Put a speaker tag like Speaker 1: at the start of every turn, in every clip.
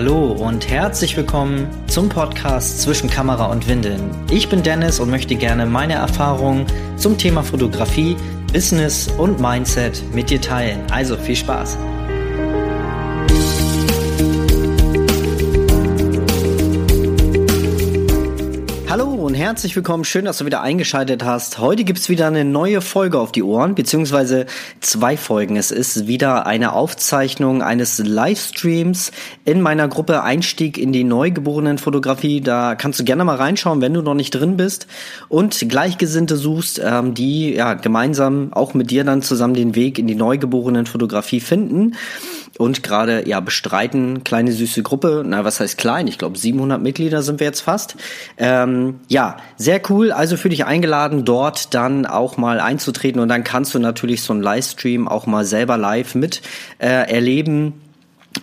Speaker 1: Hallo und herzlich willkommen zum Podcast Zwischen Kamera und Windeln. Ich bin Dennis und möchte gerne meine Erfahrungen zum Thema Fotografie, Business und Mindset mit dir teilen. Also viel Spaß! Herzlich willkommen. Schön, dass du wieder eingeschaltet hast. Heute gibt's wieder eine neue Folge auf die Ohren, beziehungsweise zwei Folgen. Es ist wieder eine Aufzeichnung eines Livestreams in meiner Gruppe Einstieg in die Neugeborenenfotografie. Da kannst du gerne mal reinschauen, wenn du noch nicht drin bist und Gleichgesinnte suchst, ähm, die ja gemeinsam auch mit dir dann zusammen den Weg in die Neugeborenenfotografie finden und gerade ja bestreiten. Kleine süße Gruppe, na was heißt klein? Ich glaube 700 Mitglieder sind wir jetzt fast. Ähm, ja, sehr cool. Also für dich eingeladen, dort dann auch mal einzutreten und dann kannst du natürlich so einen Livestream auch mal selber live mit äh, erleben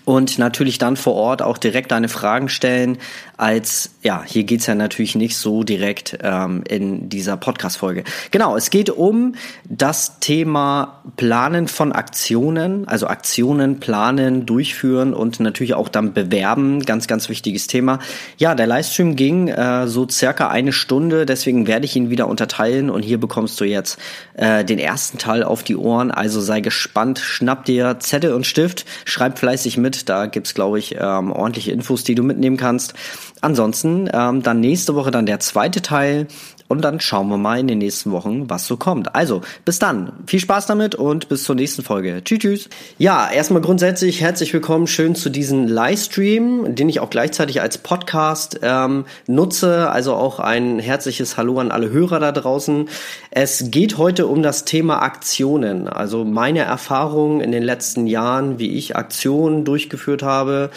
Speaker 1: und natürlich dann vor Ort auch direkt deine Fragen stellen, als, ja, hier geht's ja natürlich nicht so direkt ähm, in dieser Podcast-Folge. Genau, es geht um das Thema Planen von Aktionen, also Aktionen planen, durchführen und natürlich auch dann bewerben, ganz, ganz wichtiges Thema. Ja, der Livestream ging äh, so circa eine Stunde, deswegen werde ich ihn wieder unterteilen und hier bekommst du jetzt äh, den ersten Teil auf die Ohren, also sei gespannt, schnapp dir Zettel und Stift, schreib fleißig mit, da gibt's glaube ich ähm, ordentliche Infos, die du mitnehmen kannst. Ansonsten ähm, dann nächste Woche dann der zweite Teil und dann schauen wir mal in den nächsten Wochen, was so kommt. Also, bis dann. Viel Spaß damit und bis zur nächsten Folge. Tschüss, tschüss. Ja, erstmal grundsätzlich herzlich willkommen schön zu diesem Livestream, den ich auch gleichzeitig als Podcast ähm, nutze. Also auch ein herzliches Hallo an alle Hörer da draußen. Es geht heute um das Thema Aktionen. Also meine Erfahrungen in den letzten Jahren, wie ich Aktionen durchgeführt habe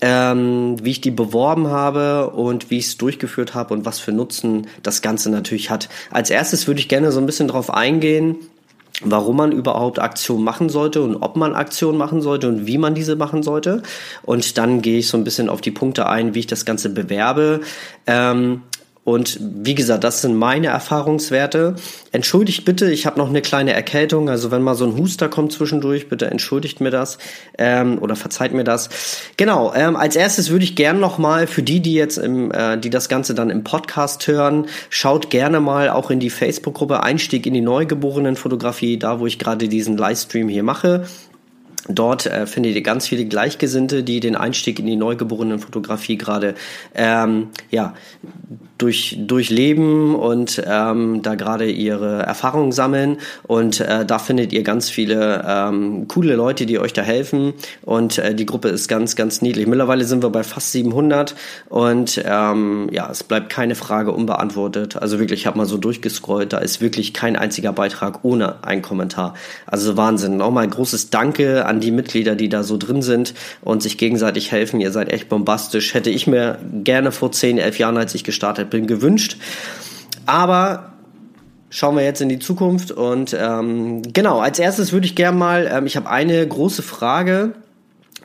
Speaker 1: ähm, wie ich die beworben habe und wie ich es durchgeführt habe und was für Nutzen das Ganze natürlich hat. Als erstes würde ich gerne so ein bisschen darauf eingehen, warum man überhaupt Aktionen machen sollte und ob man Aktionen machen sollte und wie man diese machen sollte. Und dann gehe ich so ein bisschen auf die Punkte ein, wie ich das Ganze bewerbe. Ähm, und wie gesagt, das sind meine Erfahrungswerte. Entschuldigt bitte, ich habe noch eine kleine Erkältung. Also wenn mal so ein Huster kommt zwischendurch, bitte entschuldigt mir das ähm, oder verzeiht mir das. Genau. Ähm, als erstes würde ich gerne noch mal für die, die jetzt im, äh, die das Ganze dann im Podcast hören, schaut gerne mal auch in die Facebook-Gruppe Einstieg in die Neugeborenenfotografie, da wo ich gerade diesen Livestream hier mache. Dort äh, findet ihr ganz viele Gleichgesinnte, die den Einstieg in die neugeborenen Fotografie gerade ähm, ja, durch, durchleben und ähm, da gerade ihre Erfahrungen sammeln. Und äh, da findet ihr ganz viele ähm, coole Leute, die euch da helfen. Und äh, die Gruppe ist ganz, ganz niedlich. Mittlerweile sind wir bei fast 700 und ähm, ja, es bleibt keine Frage unbeantwortet. Also wirklich, ich habe mal so durchgescrollt, da ist wirklich kein einziger Beitrag ohne ein Kommentar. Also Wahnsinn. Nochmal großes Danke an die Mitglieder, die da so drin sind und sich gegenseitig helfen. Ihr seid echt bombastisch. Hätte ich mir gerne vor 10, 11 Jahren, als ich gestartet bin gewünscht. Aber schauen wir jetzt in die Zukunft und ähm, genau, als erstes würde ich gerne mal, ähm, ich habe eine große Frage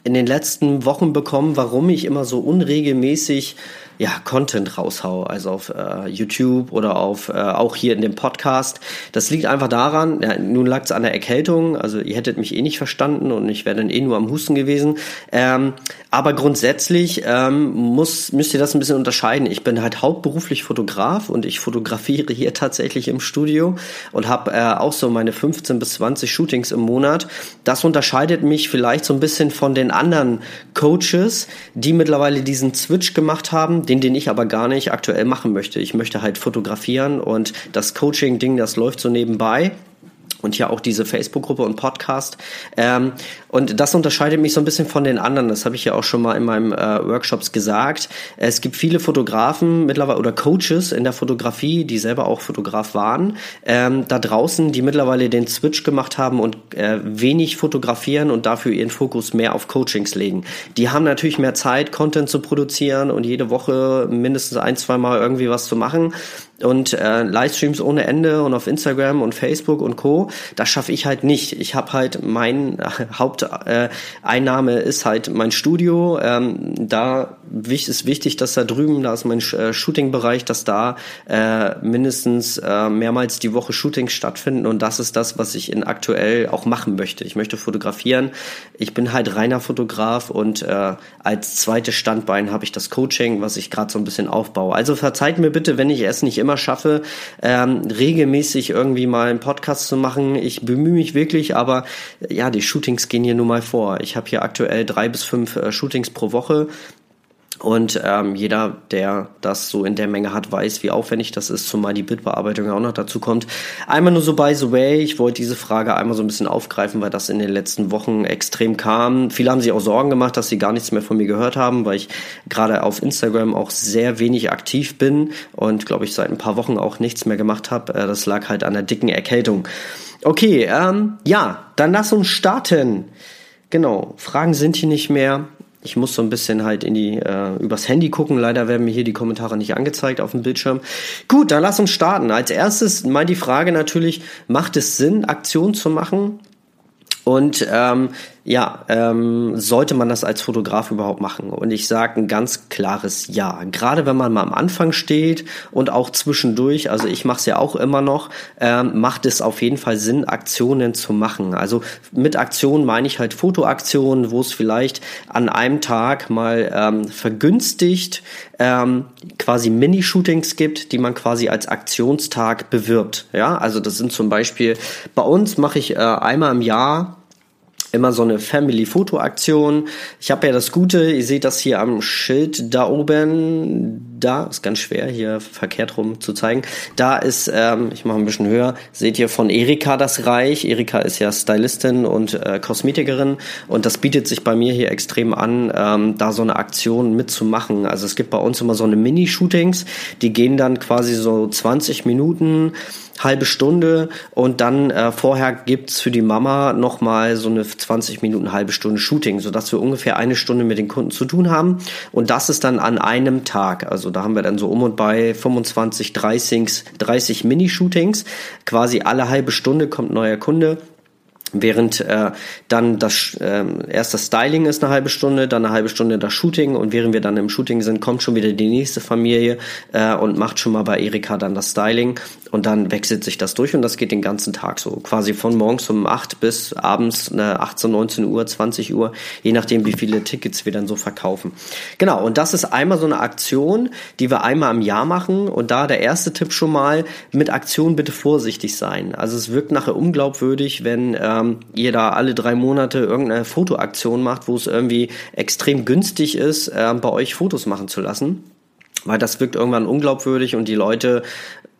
Speaker 1: in den letzten Wochen bekommen, warum ich immer so unregelmäßig ja, Content raushau, also auf äh, YouTube oder auf äh, auch hier in dem Podcast. Das liegt einfach daran, ja, nun lag es an der Erkältung, also ihr hättet mich eh nicht verstanden und ich wäre dann eh nur am Husten gewesen. Ähm, aber grundsätzlich ähm, muss, müsst ihr das ein bisschen unterscheiden. Ich bin halt hauptberuflich Fotograf und ich fotografiere hier tatsächlich im Studio und habe äh, auch so meine 15 bis 20 Shootings im Monat. Das unterscheidet mich vielleicht so ein bisschen von den anderen Coaches, die mittlerweile diesen Switch gemacht haben den, den ich aber gar nicht aktuell machen möchte. Ich möchte halt fotografieren und das Coaching-Ding, das läuft so nebenbei und ja auch diese Facebook-Gruppe und Podcast. Ähm, und das unterscheidet mich so ein bisschen von den anderen. Das habe ich ja auch schon mal in meinem äh, Workshops gesagt. Es gibt viele Fotografen mittlerweile oder Coaches in der Fotografie, die selber auch Fotograf waren, ähm, da draußen, die mittlerweile den Switch gemacht haben und äh, wenig fotografieren und dafür ihren Fokus mehr auf Coachings legen. Die haben natürlich mehr Zeit, Content zu produzieren und jede Woche mindestens ein, zwei Mal irgendwie was zu machen. Und äh, Livestreams ohne Ende und auf Instagram und Facebook und Co. Das schaffe ich halt nicht. Ich habe halt mein Haupteinnahme äh, ist halt mein Studio. Ähm, da ist wichtig, dass da drüben, da ist mein äh, Shooting-Bereich, dass da äh, mindestens äh, mehrmals die Woche Shootings stattfinden und das ist das, was ich in aktuell auch machen möchte. Ich möchte fotografieren. Ich bin halt reiner Fotograf und äh, als zweites Standbein habe ich das Coaching, was ich gerade so ein bisschen aufbaue. Also verzeiht mir bitte, wenn ich es nicht immer schaffe, ähm, regelmäßig irgendwie mal einen Podcast zu machen. Ich bemühe mich wirklich, aber ja, die Shootings gehen hier nun mal vor. Ich habe hier aktuell drei bis fünf äh, Shootings pro Woche. Und ähm, jeder, der das so in der Menge hat, weiß, wie aufwendig das ist, zumal die Bildbearbeitung auch noch dazu kommt. Einmal nur so by the way, ich wollte diese Frage einmal so ein bisschen aufgreifen, weil das in den letzten Wochen extrem kam. Viele haben sich auch Sorgen gemacht, dass sie gar nichts mehr von mir gehört haben, weil ich gerade auf Instagram auch sehr wenig aktiv bin und glaube ich seit ein paar Wochen auch nichts mehr gemacht habe. Äh, das lag halt an der dicken Erkältung. Okay, ähm, ja, dann lass uns starten. Genau, Fragen sind hier nicht mehr. Ich muss so ein bisschen halt in die äh, übers Handy gucken. Leider werden mir hier die Kommentare nicht angezeigt auf dem Bildschirm. Gut, dann lass uns starten. Als erstes mal die Frage natürlich: Macht es Sinn, Aktionen zu machen? Und ähm, ja, ähm, sollte man das als Fotograf überhaupt machen? Und ich sage ein ganz klares Ja. Gerade wenn man mal am Anfang steht und auch zwischendurch, also ich mache es ja auch immer noch, ähm, macht es auf jeden Fall Sinn, Aktionen zu machen. Also mit Aktionen meine ich halt Fotoaktionen, wo es vielleicht an einem Tag mal ähm, vergünstigt ähm, quasi Mini-Shootings gibt, die man quasi als Aktionstag bewirbt. Ja, also das sind zum Beispiel bei uns mache ich äh, einmal im Jahr immer so eine Family-Foto-Aktion. Ich habe ja das Gute, ihr seht das hier am Schild da oben, da ist ganz schwer hier verkehrt rum zu zeigen. Da ist, ähm, ich mache ein bisschen höher, seht ihr von Erika das Reich. Erika ist ja Stylistin und äh, Kosmetikerin und das bietet sich bei mir hier extrem an, ähm, da so eine Aktion mitzumachen. Also es gibt bei uns immer so eine Mini-Shootings, die gehen dann quasi so 20 Minuten halbe Stunde und dann äh, vorher gibt's für die Mama nochmal so eine 20 Minuten, halbe Stunde Shooting, sodass wir ungefähr eine Stunde mit den Kunden zu tun haben. Und das ist dann an einem Tag. Also da haben wir dann so um und bei 25, 30, 30 Mini-Shootings. Quasi alle halbe Stunde kommt neuer Kunde Während äh, dann das äh, erst das Styling ist eine halbe Stunde, dann eine halbe Stunde das Shooting und während wir dann im Shooting sind, kommt schon wieder die nächste Familie äh, und macht schon mal bei Erika dann das Styling und dann wechselt sich das durch und das geht den ganzen Tag so. Quasi von morgens um 8 bis abends äh, 18, 19 Uhr, 20 Uhr, je nachdem wie viele Tickets wir dann so verkaufen. Genau, und das ist einmal so eine Aktion, die wir einmal im Jahr machen und da der erste Tipp schon mal, mit Aktionen bitte vorsichtig sein. Also es wirkt nachher unglaubwürdig, wenn äh, ähm, ihr da alle drei Monate irgendeine Fotoaktion macht, wo es irgendwie extrem günstig ist, äh, bei euch Fotos machen zu lassen. Weil das wirkt irgendwann unglaubwürdig und die Leute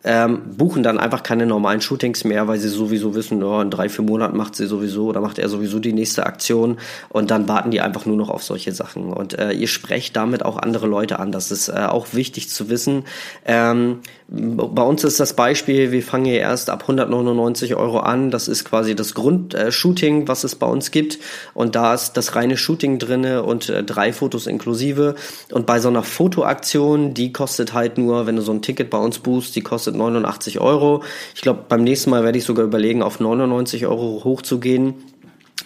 Speaker 1: ähm, buchen dann einfach keine normalen Shootings mehr, weil sie sowieso wissen, oh, in drei, vier Monaten macht sie sowieso oder macht er sowieso die nächste Aktion und dann warten die einfach nur noch auf solche Sachen. Und äh, ihr sprecht damit auch andere Leute an. Das ist äh, auch wichtig zu wissen. Ähm, bei uns ist das Beispiel, wir fangen hier erst ab 199 Euro an. Das ist quasi das Grundshooting, äh, was es bei uns gibt. Und da ist das reine Shooting drinne und äh, drei Fotos inklusive. Und bei so einer Fotoaktion, die kostet halt nur, wenn du so ein Ticket bei uns buchst, die kostet kostet 89 Euro. Ich glaube, beim nächsten Mal werde ich sogar überlegen, auf 99 Euro hochzugehen.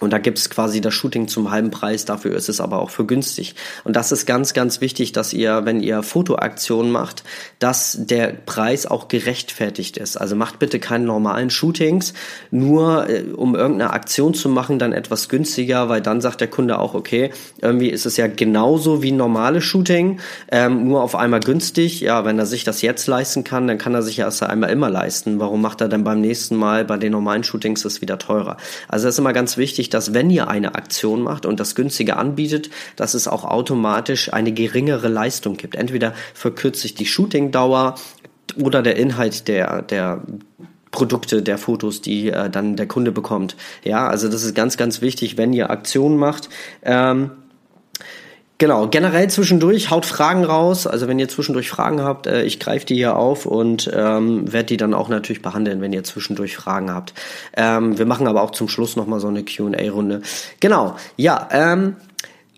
Speaker 1: Und da gibt's quasi das Shooting zum halben Preis, dafür ist es aber auch für günstig. Und das ist ganz, ganz wichtig, dass ihr, wenn ihr Fotoaktionen macht, dass der Preis auch gerechtfertigt ist. Also macht bitte keine normalen Shootings, nur äh, um irgendeine Aktion zu machen, dann etwas günstiger, weil dann sagt der Kunde auch, okay, irgendwie ist es ja genauso wie ein normales Shooting, ähm, nur auf einmal günstig. Ja, wenn er sich das jetzt leisten kann, dann kann er sich ja erst einmal immer leisten. Warum macht er dann beim nächsten Mal bei den normalen Shootings das wieder teurer? Also das ist immer ganz wichtig, wichtig, dass wenn ihr eine Aktion macht und das günstige anbietet, dass es auch automatisch eine geringere Leistung gibt. Entweder verkürzt sich die Shootingdauer oder der Inhalt der, der Produkte, der Fotos, die äh, dann der Kunde bekommt. Ja, also das ist ganz, ganz wichtig, wenn ihr Aktionen macht. Ähm, Genau, generell zwischendurch haut Fragen raus. Also wenn ihr zwischendurch Fragen habt, äh, ich greife die hier auf und ähm, werde die dann auch natürlich behandeln, wenn ihr zwischendurch Fragen habt. Ähm, wir machen aber auch zum Schluss nochmal so eine QA-Runde. Genau, ja, ähm,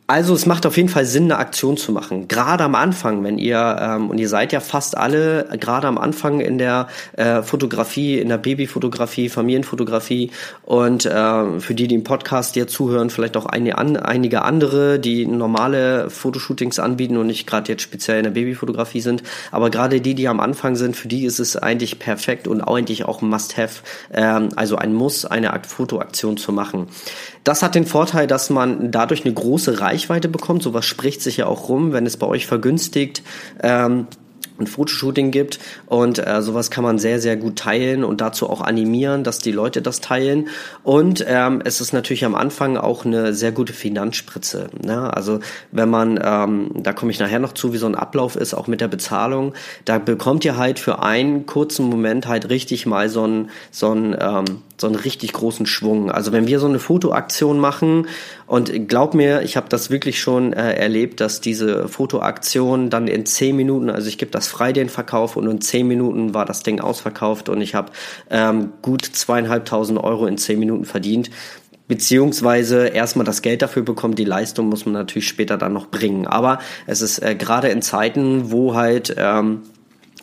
Speaker 1: Also es macht auf jeden Fall Sinn, eine Aktion zu machen. Gerade am Anfang, wenn ihr, ähm, und ihr seid ja fast alle gerade am Anfang in der äh, Fotografie, in der Babyfotografie, Familienfotografie und äh, für die, die im Podcast hier zuhören, vielleicht auch eine, an, einige andere, die normale Fotoshootings anbieten und nicht gerade jetzt speziell in der Babyfotografie sind. Aber gerade die, die am Anfang sind, für die ist es eigentlich perfekt und eigentlich auch ein Must-Have, ähm, also ein Muss, eine Fotoaktion zu machen. Das hat den Vorteil, dass man dadurch eine große Reichweite bekommt. Sowas spricht sich ja auch rum, wenn es bei euch vergünstigt. Ähm, ein Fotoshooting gibt und äh, sowas kann man sehr, sehr gut teilen und dazu auch animieren, dass die Leute das teilen. Und ähm, es ist natürlich am Anfang auch eine sehr gute Finanzspritze. Ne? Also wenn man, ähm, da komme ich nachher noch zu, wie so ein Ablauf ist, auch mit der Bezahlung, da bekommt ihr halt für einen kurzen Moment halt richtig mal so ein, so ein ähm, so einen richtig großen Schwung. Also wenn wir so eine Fotoaktion machen und glaub mir, ich habe das wirklich schon äh, erlebt, dass diese Fotoaktion dann in zehn Minuten, also ich gebe das frei den Verkauf und in zehn Minuten war das Ding ausverkauft und ich habe ähm, gut zweieinhalbtausend Euro in zehn Minuten verdient beziehungsweise erstmal das Geld dafür bekommen, die Leistung muss man natürlich später dann noch bringen. Aber es ist äh, gerade in Zeiten, wo halt ähm,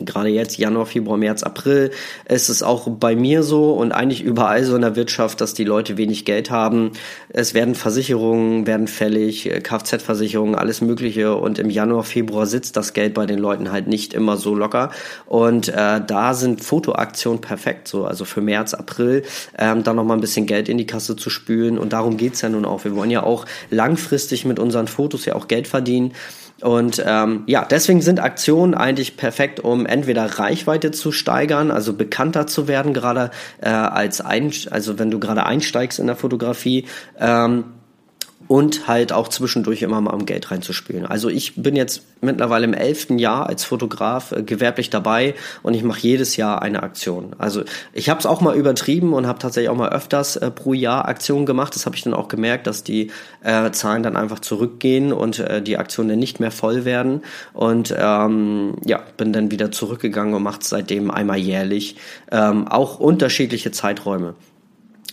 Speaker 1: Gerade jetzt, Januar, Februar, März, April, ist es auch bei mir so und eigentlich überall so in der Wirtschaft, dass die Leute wenig Geld haben. Es werden Versicherungen, werden fällig, Kfz-Versicherungen, alles Mögliche. Und im Januar, Februar sitzt das Geld bei den Leuten halt nicht immer so locker. Und äh, da sind Fotoaktionen perfekt, so also für März, April, ähm, da nochmal ein bisschen Geld in die Kasse zu spülen. Und darum geht's ja nun auch. Wir wollen ja auch langfristig mit unseren Fotos ja auch Geld verdienen. Und ähm, ja, deswegen sind Aktionen eigentlich perfekt, um entweder Reichweite zu steigern, also bekannter zu werden, gerade äh, als ein, also wenn du gerade einsteigst in der Fotografie. Ähm, und halt auch zwischendurch immer mal am Geld reinzuspielen. Also ich bin jetzt mittlerweile im elften Jahr als Fotograf äh, gewerblich dabei und ich mache jedes Jahr eine Aktion. Also ich habe es auch mal übertrieben und habe tatsächlich auch mal öfters äh, pro Jahr Aktionen gemacht. Das habe ich dann auch gemerkt, dass die äh, Zahlen dann einfach zurückgehen und äh, die Aktionen dann nicht mehr voll werden. Und ähm, ja, bin dann wieder zurückgegangen und mache seitdem einmal jährlich ähm, auch unterschiedliche Zeiträume.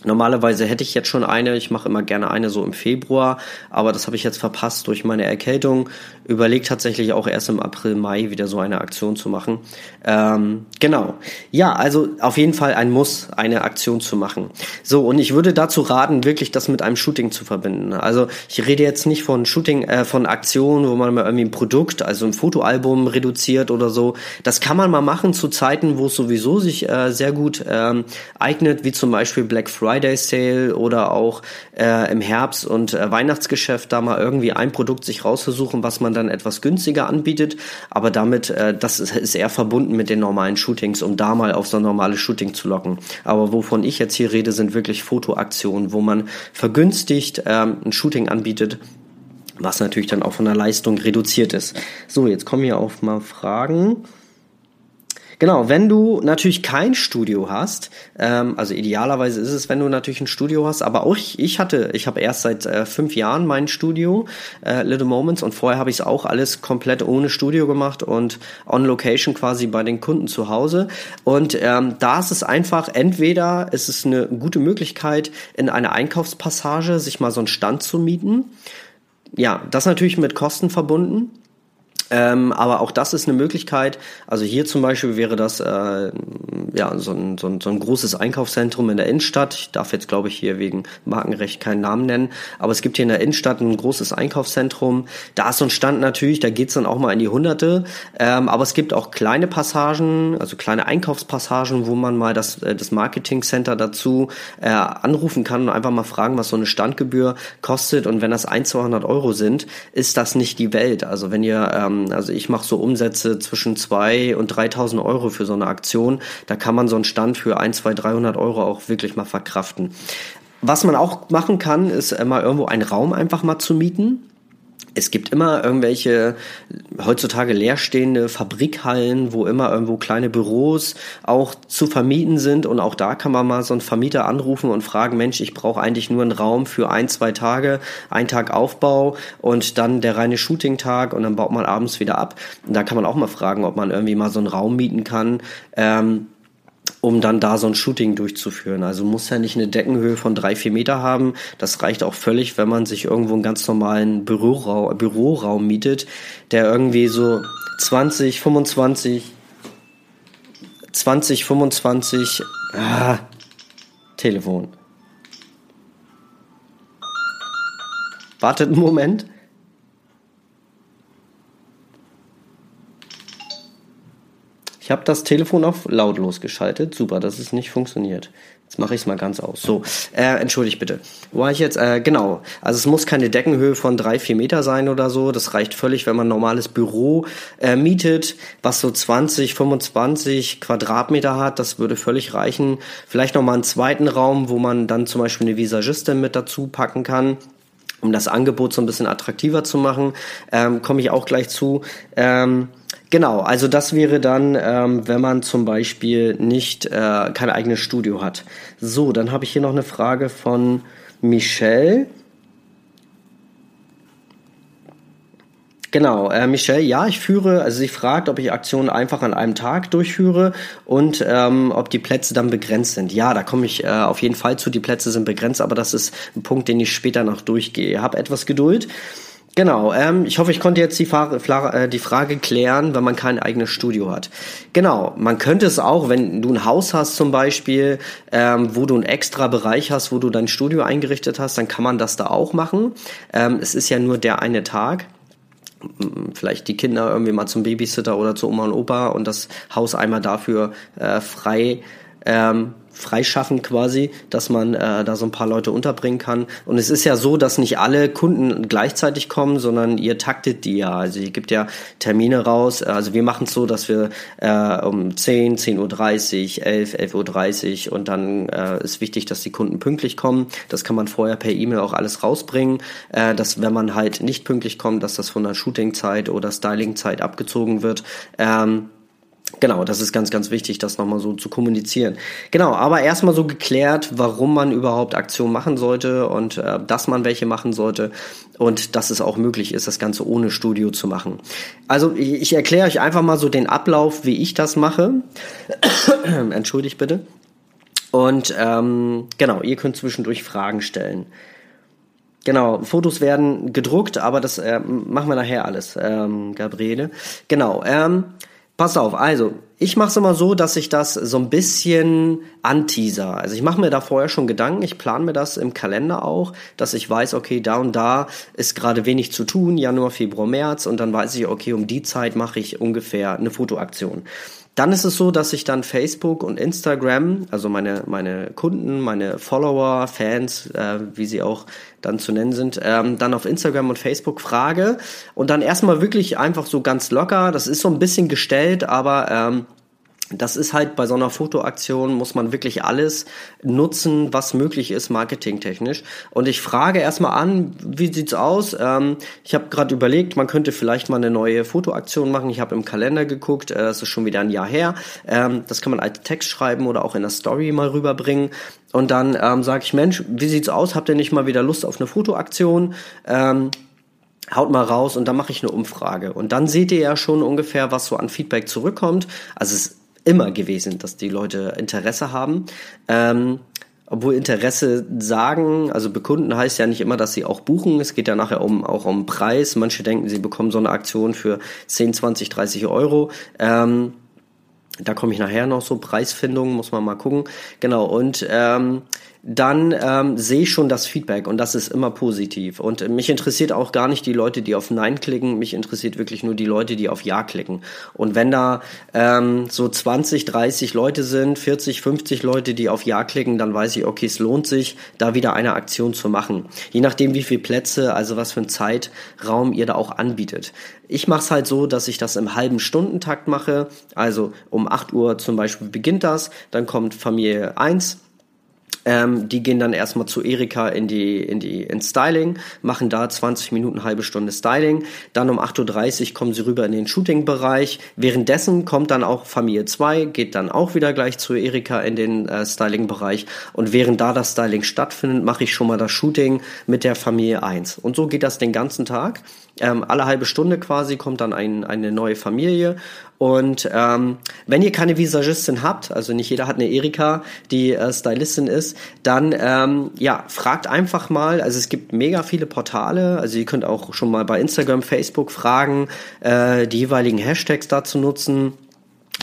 Speaker 1: Normalerweise hätte ich jetzt schon eine, ich mache immer gerne eine so im Februar, aber das habe ich jetzt verpasst durch meine Erkältung. Überlegt tatsächlich auch erst im April, Mai wieder so eine Aktion zu machen. Ähm, genau. Ja, also auf jeden Fall ein Muss, eine Aktion zu machen. So, und ich würde dazu raten, wirklich das mit einem Shooting zu verbinden. Also ich rede jetzt nicht von Shooting, äh, von Aktionen, wo man mal irgendwie ein Produkt, also ein Fotoalbum reduziert oder so. Das kann man mal machen zu Zeiten, wo es sowieso sich äh, sehr gut ähm, eignet, wie zum Beispiel Black Friday Friday Sale oder auch äh, im Herbst und äh, Weihnachtsgeschäft da mal irgendwie ein Produkt sich rauszusuchen, was man dann etwas günstiger anbietet. Aber damit, äh, das ist, ist eher verbunden mit den normalen Shootings, um da mal auf so ein normales Shooting zu locken. Aber wovon ich jetzt hier rede, sind wirklich Fotoaktionen, wo man vergünstigt ähm, ein Shooting anbietet was natürlich dann auch von der Leistung reduziert ist. So, jetzt kommen hier auch mal Fragen. Genau, wenn du natürlich kein Studio hast, ähm, also idealerweise ist es, wenn du natürlich ein Studio hast, aber auch ich, ich hatte, ich habe erst seit äh, fünf Jahren mein Studio, äh, Little Moments, und vorher habe ich es auch alles komplett ohne Studio gemacht und on Location quasi bei den Kunden zu Hause. Und ähm, da ist es einfach, entweder ist es eine gute Möglichkeit, in einer Einkaufspassage sich mal so einen Stand zu mieten. Ja, das natürlich mit Kosten verbunden. Ähm, aber auch das ist eine Möglichkeit. Also hier zum Beispiel wäre das äh, ja so ein, so, ein, so ein großes Einkaufszentrum in der Innenstadt. Ich darf jetzt, glaube ich, hier wegen Markenrecht keinen Namen nennen. Aber es gibt hier in der Innenstadt ein großes Einkaufszentrum. Da ist so ein Stand natürlich, da geht's dann auch mal in die Hunderte. Ähm, aber es gibt auch kleine Passagen, also kleine Einkaufspassagen, wo man mal das, äh, das Marketing-Center dazu äh, anrufen kann und einfach mal fragen, was so eine Standgebühr kostet. Und wenn das ein, 200 Euro sind, ist das nicht die Welt. Also wenn ihr ähm, also ich mache so Umsätze zwischen zwei und 3.000 Euro für so eine Aktion. Da kann man so einen Stand für ein, zwei, 300 Euro auch wirklich mal verkraften. Was man auch machen kann, ist äh, mal irgendwo einen Raum einfach mal zu mieten es gibt immer irgendwelche heutzutage leerstehende Fabrikhallen, wo immer irgendwo kleine Büros auch zu vermieten sind und auch da kann man mal so einen Vermieter anrufen und fragen, Mensch, ich brauche eigentlich nur einen Raum für ein, zwei Tage, ein Tag Aufbau und dann der reine Shooting-Tag und dann baut man abends wieder ab. Und da kann man auch mal fragen, ob man irgendwie mal so einen Raum mieten kann. Ähm, um dann da so ein Shooting durchzuführen. Also muss ja nicht eine Deckenhöhe von drei, vier Meter haben. Das reicht auch völlig, wenn man sich irgendwo einen ganz normalen Büroraum, Büroraum mietet, der irgendwie so 20, 25, 20, 25, ah, Telefon. Wartet einen Moment. Habe das Telefon auf lautlos geschaltet. Super, dass es nicht funktioniert. Jetzt mache ich es mal ganz aus. So, äh, entschuldigt bitte. Wo war ich jetzt? Äh, genau. Also es muss keine Deckenhöhe von drei, vier Meter sein oder so. Das reicht völlig, wenn man ein normales Büro äh, mietet, was so 20, 25 Quadratmeter hat. Das würde völlig reichen. Vielleicht noch mal einen zweiten Raum, wo man dann zum Beispiel eine Visagistin mit dazu packen kann um das Angebot so ein bisschen attraktiver zu machen, ähm, komme ich auch gleich zu. Ähm, Genau, also das wäre dann, ähm, wenn man zum Beispiel nicht äh, kein eigenes Studio hat. So, dann habe ich hier noch eine Frage von Michelle. Genau, äh, Michelle, ja, ich führe, also sie fragt, ob ich Aktionen einfach an einem Tag durchführe und ähm, ob die Plätze dann begrenzt sind. Ja, da komme ich äh, auf jeden Fall zu, die Plätze sind begrenzt, aber das ist ein Punkt, den ich später noch durchgehe. Hab etwas Geduld. Genau, ähm, ich hoffe, ich konnte jetzt die, Frage, äh, die Frage klären, wenn man kein eigenes Studio hat. Genau, man könnte es auch, wenn du ein Haus hast zum Beispiel, ähm, wo du einen extra Bereich hast, wo du dein Studio eingerichtet hast, dann kann man das da auch machen. Ähm, es ist ja nur der eine Tag vielleicht die Kinder irgendwie mal zum Babysitter oder zu Oma und Opa und das Haus einmal dafür äh, frei ähm, freischaffen quasi, dass man äh, da so ein paar Leute unterbringen kann. Und es ist ja so, dass nicht alle Kunden gleichzeitig kommen, sondern ihr taktet die ja. Also ihr gibt ja Termine raus. Also wir machen es so, dass wir äh, um 10, 10.30 Uhr, 11, 11.30 Uhr und dann äh, ist wichtig, dass die Kunden pünktlich kommen. Das kann man vorher per E-Mail auch alles rausbringen, äh, dass wenn man halt nicht pünktlich kommt, dass das von der Shootingzeit oder Stylingzeit abgezogen wird. Ähm, Genau, das ist ganz, ganz wichtig, das nochmal so zu kommunizieren. Genau, aber erstmal so geklärt, warum man überhaupt Aktionen machen sollte und äh, dass man welche machen sollte und dass es auch möglich ist, das Ganze ohne Studio zu machen. Also ich, ich erkläre euch einfach mal so den Ablauf, wie ich das mache. Entschuldigt bitte. Und ähm, genau, ihr könnt zwischendurch Fragen stellen. Genau, Fotos werden gedruckt, aber das äh, machen wir nachher alles, ähm, Gabriele. Genau, ähm, Pass auf, also ich mache es immer so, dass ich das so ein bisschen anteaser. Also ich mache mir da vorher schon Gedanken, ich plane mir das im Kalender auch, dass ich weiß, okay, da und da ist gerade wenig zu tun, Januar, Februar, März und dann weiß ich, okay, um die Zeit mache ich ungefähr eine Fotoaktion. Dann ist es so, dass ich dann Facebook und Instagram, also meine, meine Kunden, meine Follower, Fans, äh, wie sie auch dann zu nennen sind, ähm, dann auf Instagram und Facebook frage und dann erstmal wirklich einfach so ganz locker, das ist so ein bisschen gestellt, aber ähm, das ist halt bei so einer Fotoaktion muss man wirklich alles nutzen, was möglich ist, marketingtechnisch. Und ich frage erstmal an, wie sieht's aus? Ähm, ich habe gerade überlegt, man könnte vielleicht mal eine neue Fotoaktion machen. Ich habe im Kalender geguckt, äh, das ist schon wieder ein Jahr her. Ähm, das kann man als Text schreiben oder auch in der Story mal rüberbringen. Und dann ähm, sage ich, Mensch, wie sieht's aus? Habt ihr nicht mal wieder Lust auf eine Fotoaktion? Ähm, haut mal raus und dann mache ich eine Umfrage. Und dann seht ihr ja schon ungefähr, was so an Feedback zurückkommt. Also es immer gewesen, dass die Leute Interesse haben. Ähm, obwohl Interesse sagen, also bekunden heißt ja nicht immer, dass sie auch buchen. Es geht ja nachher um, auch um Preis. Manche denken, sie bekommen so eine Aktion für 10, 20, 30 Euro. Ähm, da komme ich nachher noch so Preisfindungen, muss man mal gucken. Genau, und ähm, dann ähm, sehe ich schon das Feedback und das ist immer positiv. Und mich interessiert auch gar nicht die Leute, die auf Nein klicken, mich interessiert wirklich nur die Leute, die auf Ja klicken. Und wenn da ähm, so 20, 30 Leute sind, 40, 50 Leute, die auf Ja klicken, dann weiß ich, okay, es lohnt sich, da wieder eine Aktion zu machen. Je nachdem, wie viele Plätze, also was für ein Zeitraum ihr da auch anbietet. Ich mache es halt so, dass ich das im halben Stundentakt mache. Also um 8 Uhr zum Beispiel beginnt das, dann kommt Familie 1 ähm, die gehen dann erstmal zu Erika in die, in die, ins Styling, machen da 20 Minuten, halbe Stunde Styling. Dann um 8.30 Uhr kommen sie rüber in den Shooting-Bereich. Währenddessen kommt dann auch Familie 2, geht dann auch wieder gleich zu Erika in den äh, Styling-Bereich. Und während da das Styling stattfindet, mache ich schon mal das Shooting mit der Familie 1. Und so geht das den ganzen Tag. Ähm, alle halbe Stunde quasi kommt dann ein, eine neue Familie Und ähm, wenn ihr keine Visagistin habt, also nicht jeder hat eine Erika, die äh, Stylistin ist, dann ähm, ja, fragt einfach mal. Also es gibt mega viele Portale. Also ihr könnt auch schon mal bei Instagram, Facebook fragen, äh, die jeweiligen Hashtags dazu nutzen.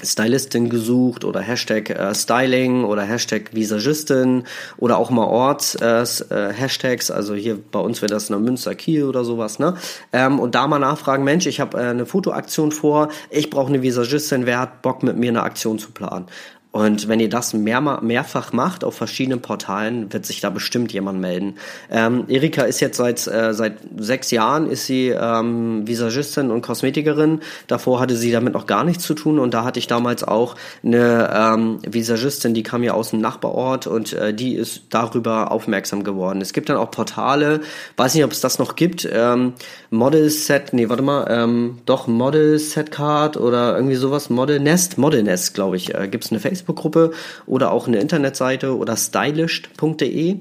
Speaker 1: Stylistin gesucht oder Hashtag äh, Styling oder Hashtag Visagistin oder auch mal Orts äh, äh, Hashtags, also hier bei uns wäre das eine Münster Kiel oder sowas, ne? Ähm, und da mal nachfragen, Mensch, ich habe äh, eine Fotoaktion vor, ich brauche eine Visagistin, wer hat Bock mit mir eine Aktion zu planen? Und wenn ihr das mehr, mehrfach macht auf verschiedenen Portalen, wird sich da bestimmt jemand melden. Ähm, Erika ist jetzt seit, äh, seit sechs Jahren ist sie ähm, Visagistin und Kosmetikerin. Davor hatte sie damit noch gar nichts zu tun und da hatte ich damals auch eine ähm, Visagistin, die kam ja aus dem Nachbarort und äh, die ist darüber aufmerksam geworden. Es gibt dann auch Portale, weiß nicht, ob es das noch gibt, ähm, Model Set, nee, warte mal, ähm, doch Model Set Card oder irgendwie sowas, Model Nest, Model Nest, glaube ich, äh, gibt es eine Facebook Facebook-Gruppe oder auch eine Internetseite oder stylished.de.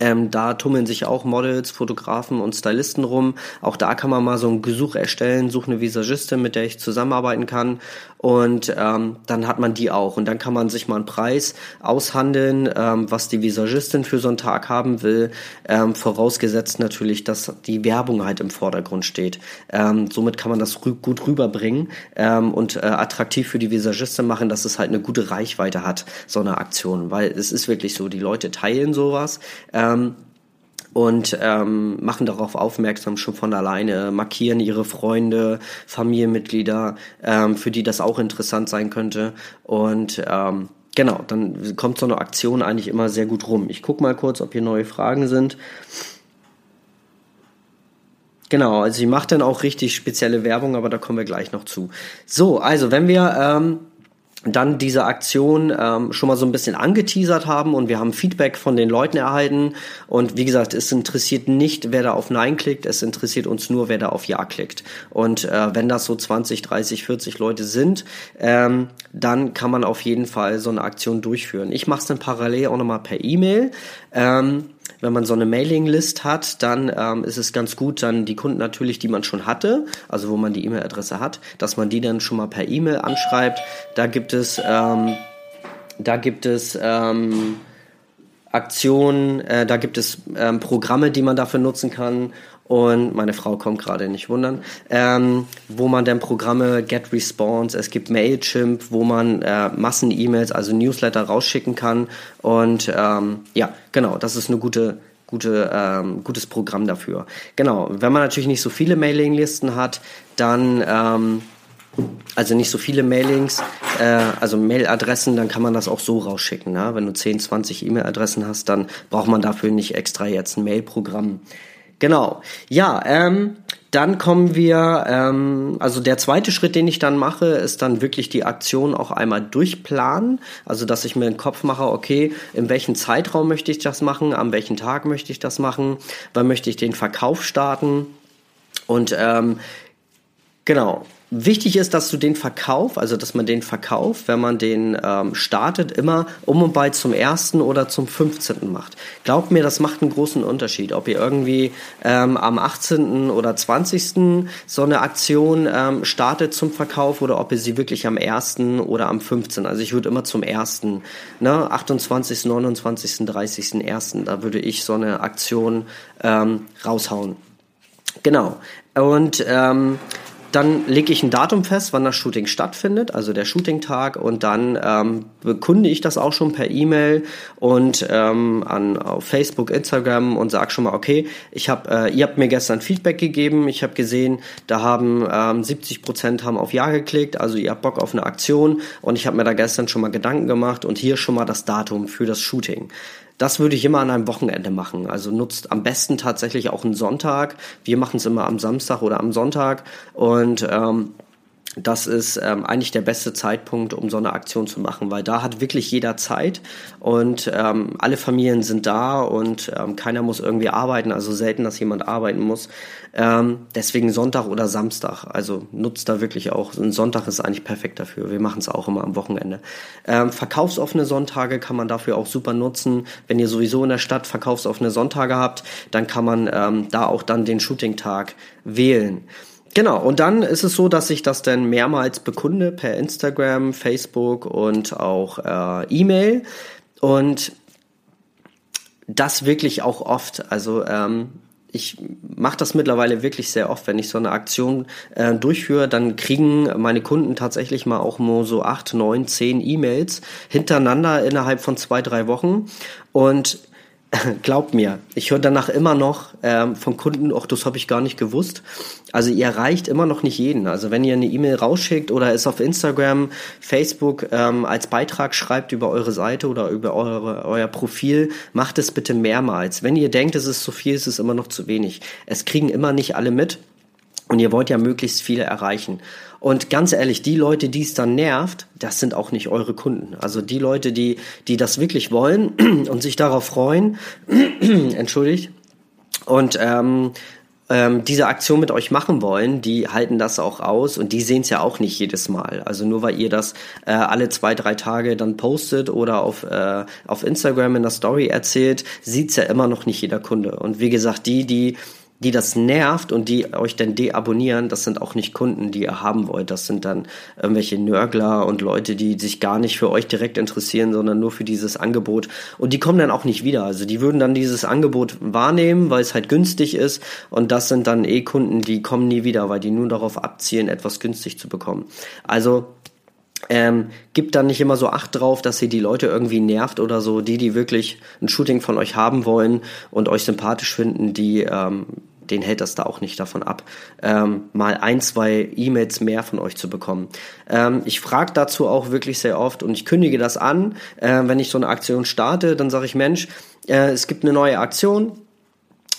Speaker 1: Ähm, da tummeln sich auch Models, Fotografen und Stylisten rum. Auch da kann man mal so ein Gesuch erstellen, suche eine Visagistin, mit der ich zusammenarbeiten kann. Und ähm, dann hat man die auch. Und dann kann man sich mal einen Preis aushandeln, ähm, was die Visagistin für so einen Tag haben will. Ähm, vorausgesetzt natürlich, dass die Werbung halt im Vordergrund steht. Ähm, somit kann man das rü gut rüberbringen ähm, und äh, attraktiv für die Visagistin machen, dass es halt eine gute Reichweite hat, so eine Aktion. Weil es ist wirklich so, die Leute teilen sowas. Ähm, und ähm, machen darauf aufmerksam schon von alleine, markieren ihre Freunde, Familienmitglieder, ähm, für die das auch interessant sein könnte. Und ähm, genau, dann kommt so eine Aktion eigentlich immer sehr gut rum. Ich gucke mal kurz, ob hier neue Fragen sind. Genau, also sie macht dann auch richtig spezielle Werbung, aber da kommen wir gleich noch zu. So, also wenn wir ähm, dann diese Aktion ähm, schon mal so ein bisschen angeteasert haben und wir haben Feedback von den Leuten erhalten. Und wie gesagt, es interessiert nicht, wer da auf Nein klickt, es interessiert uns nur, wer da auf Ja klickt. Und äh, wenn das so 20, 30, 40 Leute sind, ähm, dann kann man auf jeden Fall so eine Aktion durchführen. Ich mache es dann parallel auch nochmal per E-Mail. Ähm, wenn man so eine Mailinglist hat, dann ähm, ist es ganz gut, dann die Kunden natürlich, die man schon hatte, also wo man die E-Mail-Adresse hat, dass man die dann schon mal per E-Mail anschreibt. Da gibt es, ähm, da gibt es ähm, Aktionen, äh, da gibt es ähm, Programme, die man dafür nutzen kann und meine Frau kommt gerade nicht wundern, ähm, wo man dann Programme Get Response, es gibt Mailchimp, wo man äh, Massen-E-Mails, also Newsletter rausschicken kann und ähm, ja, genau, das ist eine gute gute, ähm, gutes Programm dafür. Genau, wenn man natürlich nicht so viele Mailinglisten hat, dann ähm, also nicht so viele Mailings, äh, also Mailadressen, dann kann man das auch so rausschicken. Ne? Wenn du 10, 20 E-Mail-Adressen hast, dann braucht man dafür nicht extra jetzt ein Mailprogramm. Genau. Ja, ähm, dann kommen wir, ähm, also der zweite Schritt, den ich dann mache, ist dann wirklich die Aktion auch einmal durchplanen. Also dass ich mir den Kopf mache, okay, in welchem Zeitraum möchte ich das machen, an welchem Tag möchte ich das machen, wann möchte ich den Verkauf starten. Und ähm, genau, Wichtig ist, dass du den Verkauf, also dass man den Verkauf, wenn man den ähm, startet, immer um und bei zum 1. oder zum 15. macht. Glaubt mir, das macht einen großen Unterschied, ob ihr irgendwie ähm, am 18. oder 20. so eine Aktion ähm, startet zum Verkauf oder ob ihr sie wirklich am 1. oder am 15. Also ich würde immer zum 1. Ne, 28., 29., 30., 1. Da würde ich so eine Aktion ähm, raushauen. Genau. Und ähm, dann lege ich ein Datum fest, wann das Shooting stattfindet, also der Shooting-Tag, und dann ähm, bekunde ich das auch schon per E-Mail und ähm, an auf Facebook, Instagram und sage schon mal, okay, ich habe, äh, ihr habt mir gestern Feedback gegeben, ich habe gesehen, da haben ähm, 70 Prozent haben auf Ja geklickt, also ihr habt Bock auf eine Aktion. Und ich habe mir da gestern schon mal Gedanken gemacht und hier schon mal das Datum für das Shooting. Das würde ich immer an einem Wochenende machen. Also nutzt am besten tatsächlich auch einen Sonntag. Wir machen es immer am Samstag oder am Sonntag. Und ähm, das ist ähm, eigentlich der beste Zeitpunkt, um so eine Aktion zu machen, weil da hat wirklich jeder Zeit und ähm, alle Familien sind da und ähm, keiner muss irgendwie arbeiten, also selten, dass jemand arbeiten muss. Ähm, deswegen Sonntag oder Samstag, also nutzt da wirklich auch. Ein Sonntag ist eigentlich perfekt dafür. Wir machen es auch immer am Wochenende. Ähm, verkaufsoffene Sonntage kann man dafür auch super nutzen. Wenn ihr sowieso in der Stadt verkaufsoffene Sonntage habt, dann kann man ähm, da auch dann den Shooting-Tag wählen. Genau, und dann ist es so, dass ich das dann mehrmals bekunde per Instagram, Facebook und auch äh, E-Mail. Und das wirklich auch oft. Also ähm, ich mache das mittlerweile wirklich sehr oft, wenn ich so eine Aktion äh, durchführe, dann kriegen meine Kunden tatsächlich mal auch nur so acht, neun, zehn E-Mails hintereinander innerhalb von zwei, drei Wochen. Und Glaubt mir, ich höre danach immer noch ähm, von Kunden, auch das habe ich gar nicht gewusst. Also ihr erreicht immer noch nicht jeden. Also wenn ihr eine E-Mail rausschickt oder es auf Instagram, Facebook ähm, als Beitrag schreibt über eure Seite oder über eure, euer Profil, macht es bitte mehrmals. Wenn ihr denkt, es ist zu viel, ist es immer noch zu wenig. Es kriegen immer nicht alle mit. Und ihr wollt ja möglichst viele erreichen. Und ganz ehrlich, die Leute, die es dann nervt, das sind auch nicht eure Kunden. Also die Leute, die, die das wirklich wollen und sich darauf freuen, entschuldigt, und ähm, ähm, diese Aktion mit euch machen wollen, die halten das auch aus und die sehen es ja auch nicht jedes Mal. Also nur weil ihr das äh, alle zwei, drei Tage dann postet oder auf, äh, auf Instagram in der Story erzählt, sieht's ja immer noch nicht jeder Kunde. Und wie gesagt, die, die die das nervt und die euch dann deabonnieren, das sind auch nicht Kunden, die ihr haben wollt. Das sind dann irgendwelche Nörgler und Leute, die sich gar nicht für euch direkt interessieren, sondern nur für dieses Angebot. Und die kommen dann auch nicht wieder. Also die würden dann dieses Angebot wahrnehmen, weil es halt günstig ist. Und das sind dann eh Kunden, die kommen nie wieder, weil die nur darauf abzielen, etwas günstig zu bekommen. Also ähm, gibt dann nicht immer so Acht drauf, dass ihr die Leute irgendwie nervt oder so. Die, die wirklich ein Shooting von euch haben wollen und euch sympathisch finden, die ähm, den hält das da auch nicht davon ab, ähm, mal ein, zwei E-Mails mehr von euch zu bekommen. Ähm, ich frage dazu auch wirklich sehr oft und ich kündige das an, äh, wenn ich so eine Aktion starte, dann sage ich, Mensch, äh, es gibt eine neue Aktion,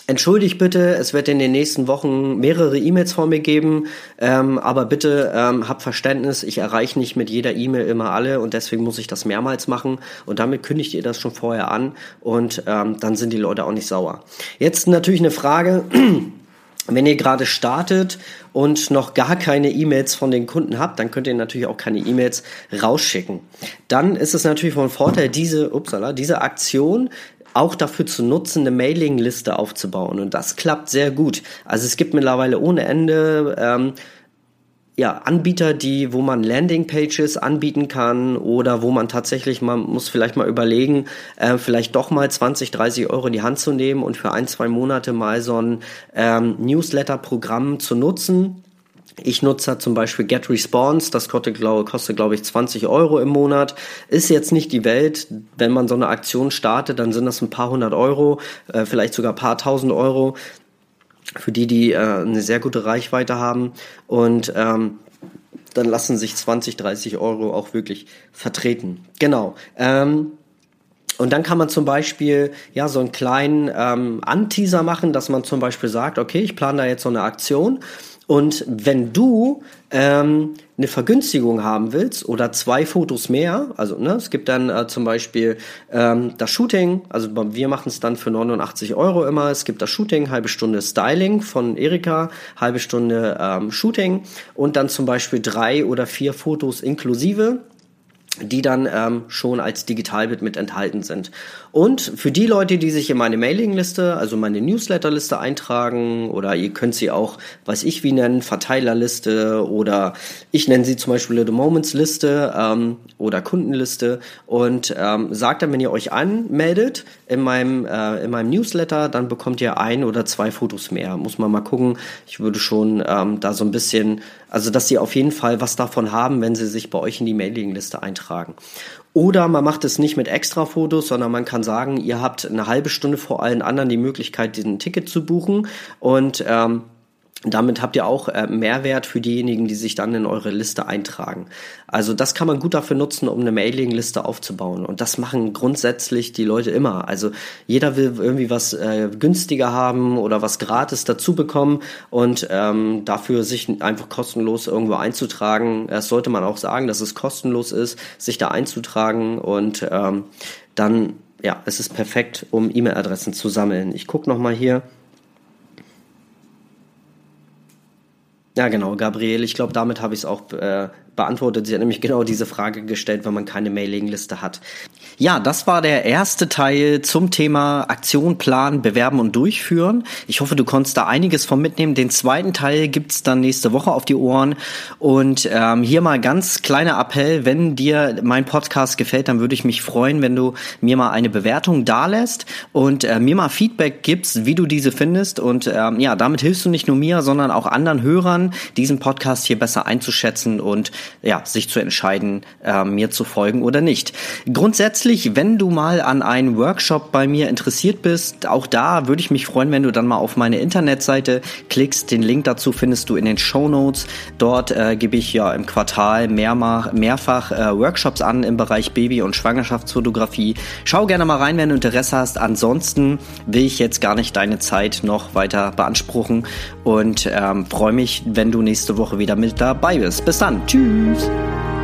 Speaker 1: Entschuldigt bitte, es wird in den nächsten Wochen mehrere E-Mails von mir geben, ähm, aber bitte ähm, habt Verständnis, ich erreiche nicht mit jeder E-Mail immer alle und deswegen muss ich das mehrmals machen und damit kündigt ihr das schon vorher an und ähm, dann sind die Leute auch nicht sauer. Jetzt natürlich eine Frage. Wenn ihr gerade startet und noch gar keine E-Mails von den Kunden habt, dann könnt ihr natürlich auch keine E-Mails rausschicken. Dann ist es natürlich von Vorteil, diese, upsala, diese Aktion auch dafür zu nutzen, eine Mailingliste aufzubauen. Und das klappt sehr gut. Also es gibt mittlerweile ohne Ende ähm, ja, Anbieter, die, wo man Landingpages anbieten kann oder wo man tatsächlich, man muss vielleicht mal überlegen, äh, vielleicht doch mal 20, 30 Euro in die Hand zu nehmen und für ein, zwei Monate mal so ein ähm, Newsletter-Programm zu nutzen ich nutze zum Beispiel GetResponse, das kostet, glaube, glaube ich, 20 Euro im Monat. Ist jetzt nicht die Welt. Wenn man so eine Aktion startet, dann sind das ein paar hundert Euro, äh, vielleicht sogar ein paar tausend Euro für die, die äh, eine sehr gute Reichweite haben. Und ähm, dann lassen sich 20, 30 Euro auch wirklich vertreten. Genau. Ähm, und dann kann man zum Beispiel ja so einen kleinen ähm, Anteaser machen, dass man zum Beispiel sagt, okay, ich plane da jetzt so eine Aktion und wenn du ähm, eine Vergünstigung haben willst oder zwei Fotos mehr, also ne, es gibt dann äh, zum Beispiel ähm, das Shooting, also wir machen es dann für 89 Euro immer, es gibt das Shooting, halbe Stunde Styling von Erika, halbe Stunde ähm, Shooting und dann zum Beispiel drei oder vier Fotos inklusive die dann ähm, schon als Digitalbit mit enthalten sind. Und für die Leute, die sich in meine Mailingliste, also meine Newsletterliste eintragen, oder ihr könnt sie auch, weiß ich wie nennen, Verteilerliste oder ich nenne sie zum Beispiel Little Moments Liste ähm, oder Kundenliste und ähm, sagt dann, wenn ihr euch anmeldet in meinem, äh, in meinem Newsletter, dann bekommt ihr ein oder zwei Fotos mehr. Muss man mal gucken. Ich würde schon ähm, da so ein bisschen, also dass sie auf jeden Fall was davon haben, wenn sie sich bei euch in die Mailingliste eintragen. Oder man macht es nicht mit extra Fotos, sondern man kann sagen, ihr habt eine halbe Stunde vor allen anderen die Möglichkeit, diesen Ticket zu buchen. Und ähm, damit habt ihr auch äh, Mehrwert für diejenigen, die sich dann in eure Liste eintragen. Also das kann man gut dafür nutzen, um eine Mailingliste aufzubauen. Und das machen grundsätzlich die Leute immer. Also jeder will irgendwie was äh, günstiger haben oder was gratis dazu bekommen und ähm, dafür sich einfach kostenlos irgendwo einzutragen. Das sollte man auch sagen, dass es kostenlos ist, sich da einzutragen und ähm, dann ja, es ist perfekt, um E-Mail-Adressen zu sammeln. Ich gucke noch mal hier. Ja, genau, Gabriel. Ich glaube, damit habe ich es auch äh, beantwortet. Sie hat nämlich genau diese Frage gestellt, wenn man keine Mailingliste hat. Ja, das war der erste Teil zum Thema Aktion, Plan, Bewerben und Durchführen. Ich hoffe, du konntest da einiges von mitnehmen. Den zweiten Teil gibt's dann nächste Woche auf die Ohren. Und ähm, hier mal ganz kleiner Appell, wenn dir mein Podcast gefällt, dann würde ich mich freuen, wenn du mir mal eine Bewertung dalässt und äh, mir mal Feedback gibst, wie du diese findest. Und ähm, ja, damit hilfst du nicht nur mir, sondern auch anderen Hörern, diesen Podcast hier besser einzuschätzen und ja, sich zu entscheiden, äh, mir zu folgen oder nicht. Grundsätzlich wenn du mal an einen Workshop bei mir interessiert bist, auch da würde ich mich freuen, wenn du dann mal auf meine Internetseite klickst. Den Link dazu findest du in den Show Notes. Dort äh, gebe ich ja im Quartal mehrmach, mehrfach äh, Workshops an im Bereich Baby- und Schwangerschaftsfotografie. Schau gerne mal rein, wenn du Interesse hast. Ansonsten will ich jetzt gar nicht deine Zeit noch weiter beanspruchen und ähm, freue mich, wenn du nächste Woche wieder mit dabei bist. Bis dann. Tschüss. dreams.